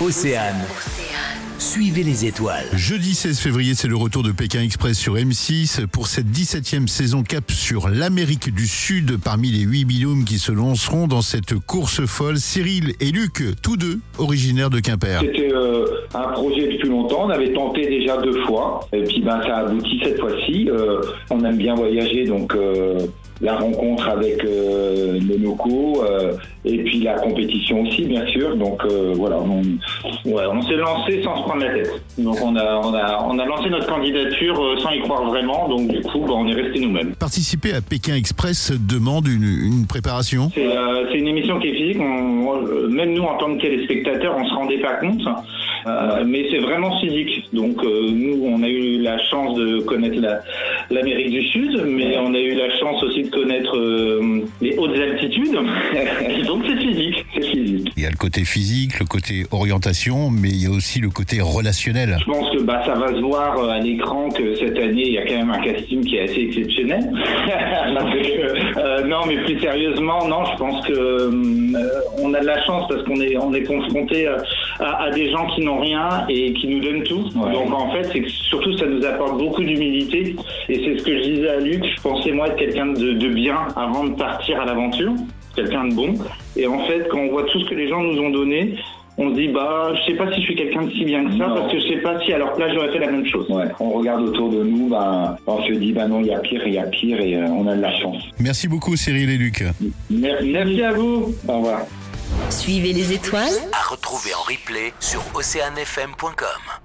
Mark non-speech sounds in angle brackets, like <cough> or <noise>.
Océane. Suivez les étoiles. Jeudi 16 février, c'est le retour de Pékin Express sur M6 pour cette 17e saison cap sur l'Amérique du Sud parmi les 8 binômes qui se lanceront dans cette course folle. Cyril et Luc, tous deux originaires de Quimper. C'était euh, un projet depuis longtemps, on avait tenté déjà deux fois, et puis ben ça a abouti cette fois-ci. Euh, on aime bien voyager, donc euh, la rencontre avec euh, les locaux, euh, et puis la compétition aussi, bien sûr. Donc euh, voilà, on, ouais, on s'est lancé sans se prendre la tête. Donc on a, on a, on a lancé notre candidature euh, sans y croire vraiment, donc du coup, ben, on est resté nous-mêmes. Participer à Pékin Express demande une, une préparation? C'est une émission qui est physique. On- même nous, en tant que téléspectateurs, on se rendait pas compte. Mais c'est vraiment physique. Donc nous, on a eu la chance de connaître la- l'Amérique du Sud, mais on a eu la chance aussi de connaître euh, les hautes altitudes. <laughs> Et donc c'est physique. C'est physique. Il y a le côté physique, le côté orientation, mais il y a aussi le côté relationnel. Je pense que bah, ça va se voir euh, à l'écran que cette il y a quand même un casting qui est assez exceptionnel. <laughs> Euh, non, mais plus sérieusement, non, je pense que euh, on a de la chance parce qu'on est, on est confronté à, à des gens qui n'ont rien et qui nous donnent tout. Donc en fait, c'est que surtout ça nous apporte beaucoup d'humilité. Et c'est ce que je disais à Luc. Je pensais moi être quelqu'un de, de bien avant de partir à l'aventure, quelqu'un de bon. Et en fait, quand on voit tout ce que les gens nous ont donné, on se dit bah je sais pas si je suis quelqu'un de si bien que ça parce que je sais pas si à leur place j'aurais fait la même chose. Ouais, on regarde autour de nous, ben, on se dit, ben non, il y a pire, il y a pire, et euh, on a de la chance. Merci beaucoup Cyril et Luc. Merci, merci à vous. Au revoir. Suivez les étoiles À retrouver en replay sur oceanfm.com.